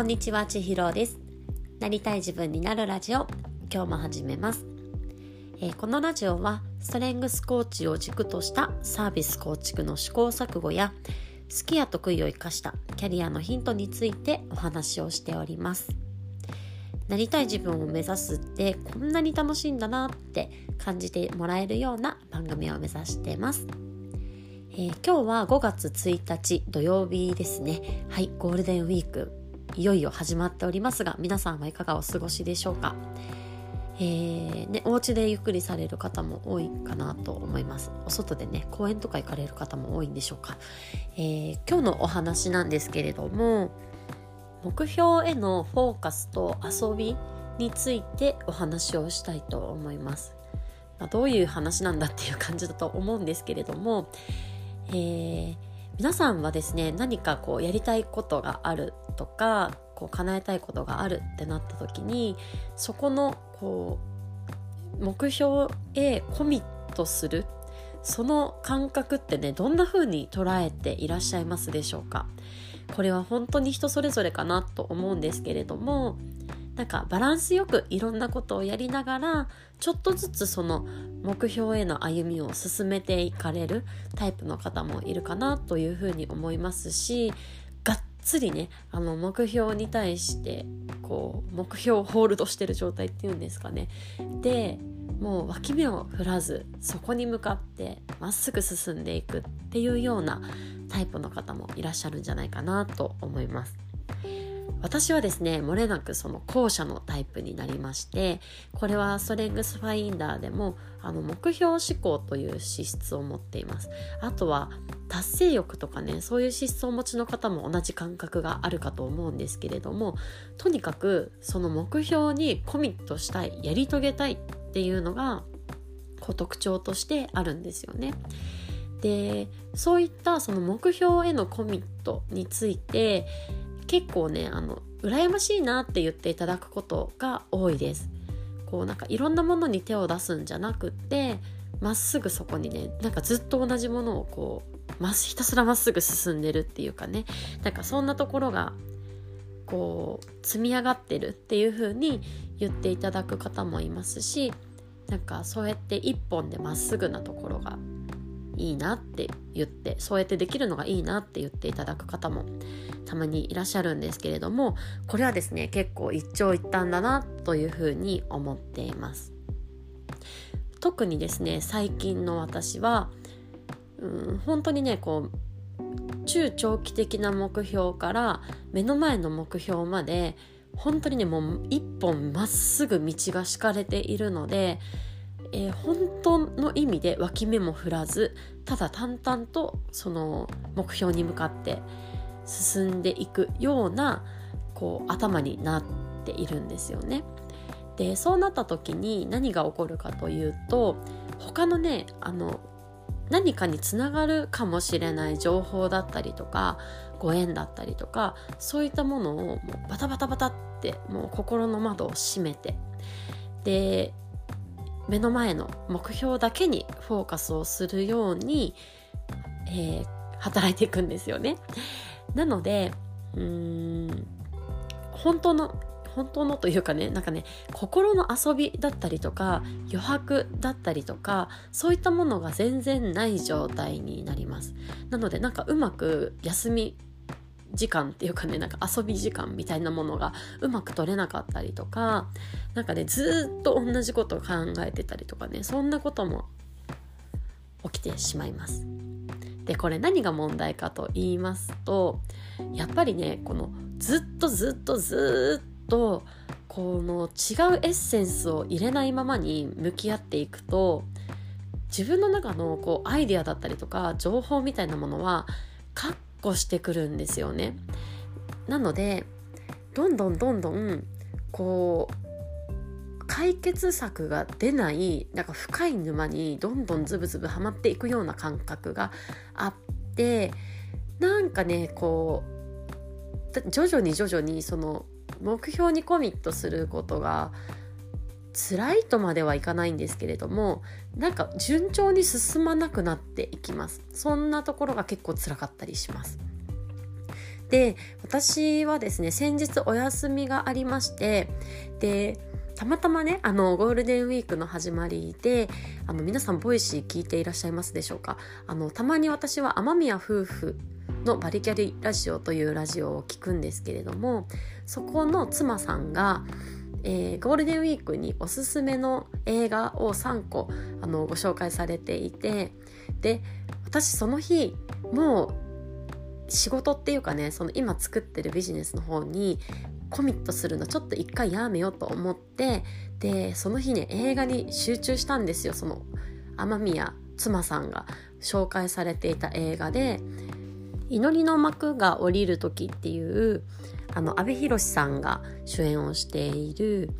こんにちは、ちひろです。なりたい自分になるラジオ、今日も始めます。えー、このラジオは、ストレングスコーチを軸としたサービス構築の試行錯誤や、好きや得意を生かしたキャリアのヒントについてお話をしております。なりたい自分を目指すってこんなに楽しいんだなって感じてもらえるような番組を目指してます。えー、今日は5月1日土曜日ですね。はい、ゴールデンウィークいよいよ始まっておりますが皆さんはいかがお過ごしでしょうか？えーね、お家でゆっくりされる方も多いかなと思います。お外でね公園とか行かれる方も多いんでしょうか、えー、今日のお話なんですけれども目標へのフォーカスと遊びについてお話をしたいと思います、まあ、どういう話なんだっていう感じだと思うんですけれども、えー皆さんはですね何かこうやりたいことがあるとかこう叶えたいことがあるってなった時にそこのこう目標へコミットするその感覚ってねどんな風に捉えていらっしゃいますでしょうか？これは本当に人それぞれかなと思うんですけれどもなんかバランスよくいろんなことをやりながらちょっとずつその目標への歩みを進めていかれるタイプの方もいるかなというふうに思いますしがっつりねあの目標に対してこう目標をホールドしてる状態っていうんですかねでもう脇目を振らずそこに向かってまっすぐ進んでいくっていうようなタイプの方もいらっしゃるんじゃないかなと思います。私はですね漏れなくその後者のタイプになりましてこれはストレングスファインダーでもあの目標思考という資質を持っていますあとは達成欲とかねそういう資質をお持ちの方も同じ感覚があるかと思うんですけれどもとにかくその目標にコミットしたいやり遂げたいっていうのがこう特徴としてあるんですよね。でそういったその目標へのコミットについて結構ねあの羨ましいなって言っていただくことが多いです。こうなんかいろんなものに手を出すんじゃなくってまっすぐそこにねなんかずっと同じものをこうまひたすらまっすぐ進んでるっていうかね。なんかそんなところがこう積み上がってるっていう風に言っていただく方もいますしなんかそうやって一本でまっすぐなところがいいなって言ってそうやってできるのがいいなって言っていただく方もたまにいらっしゃるんですけれどもこれはですね結構一長一短だなというふうに思っています。特にですね最近の私はうん本当にねこう中長期的な目標から目の前の目標まで本当にねもう一本まっすぐ道が敷かれているのでえー、本当の意味で脇目も振らずただ淡々とその目標に向かって進んでいくようなこう頭になっているんですよね。でそうなった時に何が起こるかというと他のねあの何かにつながるかもしれない情報だったりとかご縁だったりとかそういったものをもうバタバタバタってもう心の窓を閉めてで目の前の目標だけにフォーカスをするように、えー、働いていくんですよね。なのでうーん本当の本当のというかねなんかね心の遊びだったりとか余白だったりとかそういったものが全然ない状態になりますなのでなんかうまく休み時間っていうかねなんか遊び時間みたいなものがうまく取れなかったりとかなんかねずっと同じことを考えてたりとかねそんなことも起きてしまいます。でこれ何が問題かと言いますとやっぱりねこのずっとずっとずっとこの違うエッセンスを入れないままに向き合っていくと自分の中のこうアイデアだったりとか情報みたいなものは確構してくるんですよね。なのでどんどんどんどんこう解決策が出ないなんか深い沼にどんどんズブズブはまっていくような感覚があってなんかねこう徐々に徐々にその目標にコミットすることが辛いとまではいかないんですけれどもなんか順調に進まなくなっていきます。そんなところが結構辛かったりします。で私はですね先日お休みがありましてでたまたまねあのゴールデンウィークの始まりであの皆さん Voicy 聞いていらっしゃいますでしょうか？あのたまに私は雨宮夫婦のバリキャリラジオというラジオを聞くんですけれどもそこの妻さんがえー、ゴールデンウィークにおすすめの映画を3個あのご紹介されていてで私その日もう仕事っていうかねその今作ってるビジネスの方にコミットするのちょっと一回やめようと思ってでその日ね映画に集中したんですよ。その雨宮妻さんが紹介されていた映画で「祈りの幕が降りる時」っていうあの阿部寛さんが主演をしている、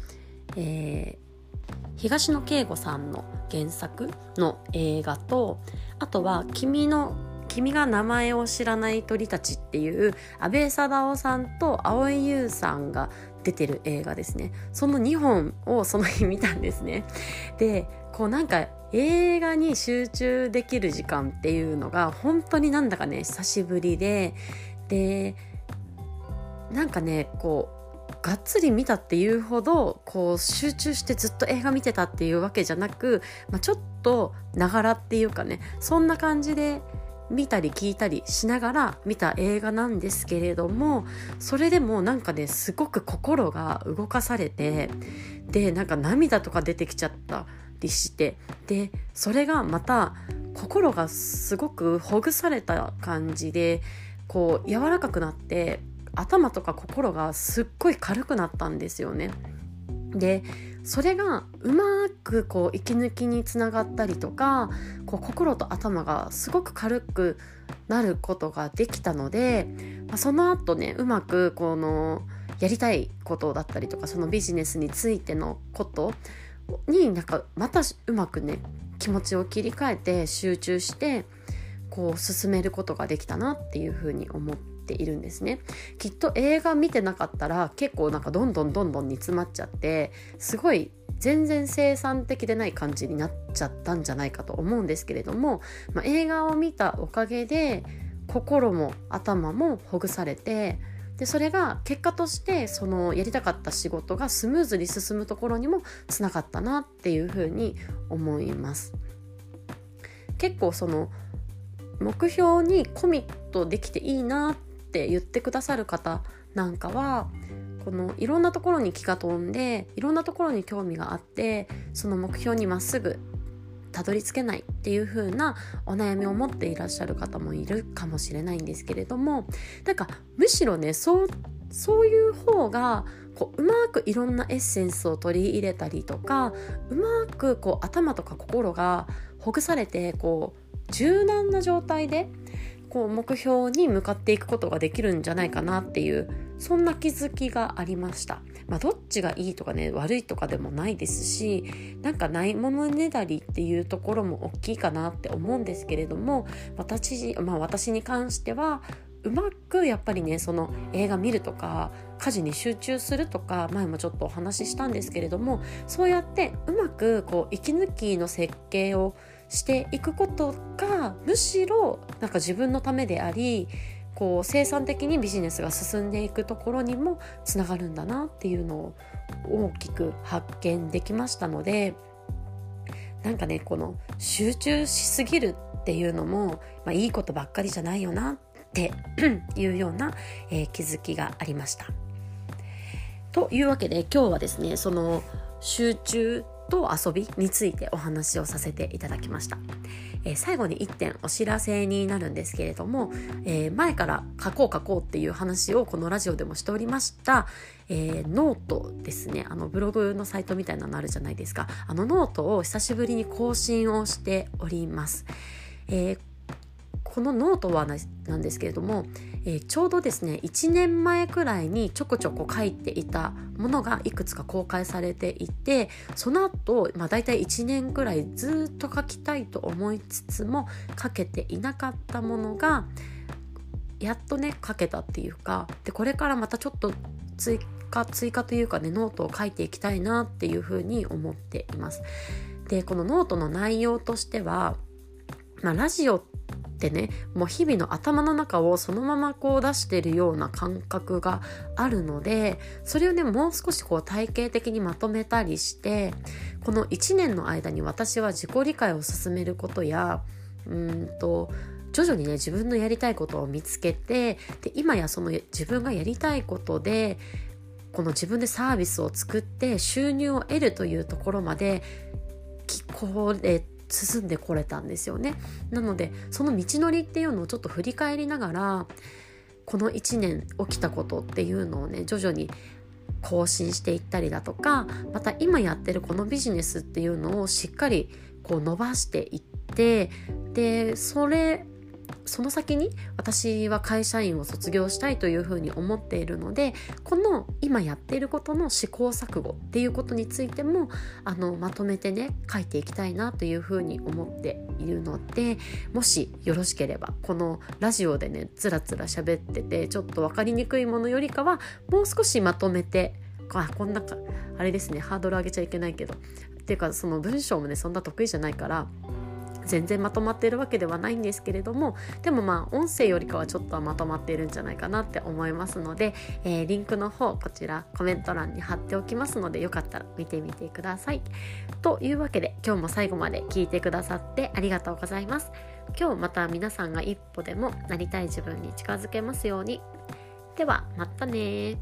えー、東野圭吾さんの原作の映画とあとは「君の君が名前を知らない鳥たちっていう安倍貞夫さんと蒼井優さんが出てる映画ですね。その2本をその日見たんですね。でこうなんか映画に集中できる時間っていうのが本当になんだかね久しぶりででなんかねこうがっつり見たっていうほどこう集中してずっと映画見てたっていうわけじゃなく、まあ、ちょっとながらっていうかねそんな感じで見たり聞いたりしながら見た映画なんですけれどもそれでもなんかねすごく心が動かされてでなんか涙とか出てきちゃったりしてでそれがまた心がすごくほぐされた感じでこう柔らかくなって頭とか心がすっごい軽くなったんですよね。でそれがうまくこう息抜きにつながったりとかこう心と頭がすごく軽くなることができたので、まあ、その後ねうまくこのやりたいことだったりとかそのビジネスについてのことになんかまたうまくね気持ちを切り替えて集中してこう進めることができたなっていうふうに思ってているんですねきっと映画見てなかったら結構なんかどんどんどんどん煮詰まっちゃってすごい全然生産的でない感じになっちゃったんじゃないかと思うんですけれども、まあ、映画を見たおかげで心も頭もほぐされてでそれが結果としてそのやりたかった仕事がスムーズに進むところにもつながったなっていうふうに思います。結構その目標にコミットできていいなって言ってくださる方なんかはこのいろんなところに気が飛んでいろんなところに興味があってその目標にまっすぐたどり着けないっていう風なお悩みを持っていらっしゃる方もいるかもしれないんですけれどもなんかむしろねそうそういう方がこううまくいろんなエッセンスを取り入れたりとかうまくこう頭とか心がほぐされてこう柔軟な状態でこう目標に向かっていくことができるんじゃないかなっていうそんな気づきがありました。まあ、どっちがいいとかね悪いとかでもないですしなんかないものねだりっていうところも大きいかなって思うんですけれども私,、まあ、私に関してはうまくやっぱりねその映画見るとか家事に集中するとか前もちょっとお話ししたんですけれどもそうやってうまくこう息抜きの設計をしていくことがむしろなんか自分のためでありこう生産的にビジネスが進んでいくところにもつながるんだなっていうのを大きく発見できましたのでなんかねこの集中しすぎるっていうのも、まあ、いいことばっかりじゃないよなって いうような、えー、気づきがありました。というわけで今日はですねその集中と遊びについてお話をさせていただきました。えー、最後に1点お知らせになるんですけれども、えー、前から書こう書こうっていう話をこのラジオでもしておりました、えー、ノートですね。あのブログのサイトみたいなのあるじゃないですか。あのノートを久しぶりに更新をしております、えー、このノートはなんですけれども、えー、ちょうどですね1年前くらいにちょこちょこ書いていたものがいくつか公開されていてその後、まあ大体1年くらいずっと書きたいと思いつつも書けていなかったものがやっとね書けたっていうかでこれからまたちょっと追加追加というかねノートを書いていきたいなっていうふうに思っています。でこのノートの内容としては、まあ、ラジオっってねもう日々の頭の中をそのままこう出してるような感覚があるのでそれをねもう少しこう体系的にまとめたりしてこの1年の間に私は自己理解を進めることやうんと徐々にね自分のやりたいことを見つけてで今やその自分がやりたいことでこの自分でサービスを作って収入を得るというところまで聞こえ進んでこれたんですよね。なのでその道のりっていうのをちょっと振り返りながらこの1年起きたことっていうのをね徐々に更新していったりだとかまた今やってるこのビジネスっていうのをしっかりこう伸ばしていってでそれその先に私は会社員を卒業したいというふうに思っているのでこの今やっていることの試行錯誤っていうことについてもあのまとめてね書いていきたいなというふうに思っているのでもしよろしければこのラジオでねつらつら喋っててちょっと分かりにくいものよりかはもう少しまとめてあこんなかあれですねハードル上げちゃいけないけどっていうかその文章もねそんな得意じゃないから全然まとまってるわけではないんですけれどもでもまあ音声よりかはちょっとはまとまっているんじゃないかなって思いますので、えー、リンクの方こちらコメント欄に貼っておきますのでよかったら見てみてください。というわけで今日も最後まで聞いてくださってありがとうございます。今日また皆さんが一歩でもなりたい自分に近づけますように。ではまたね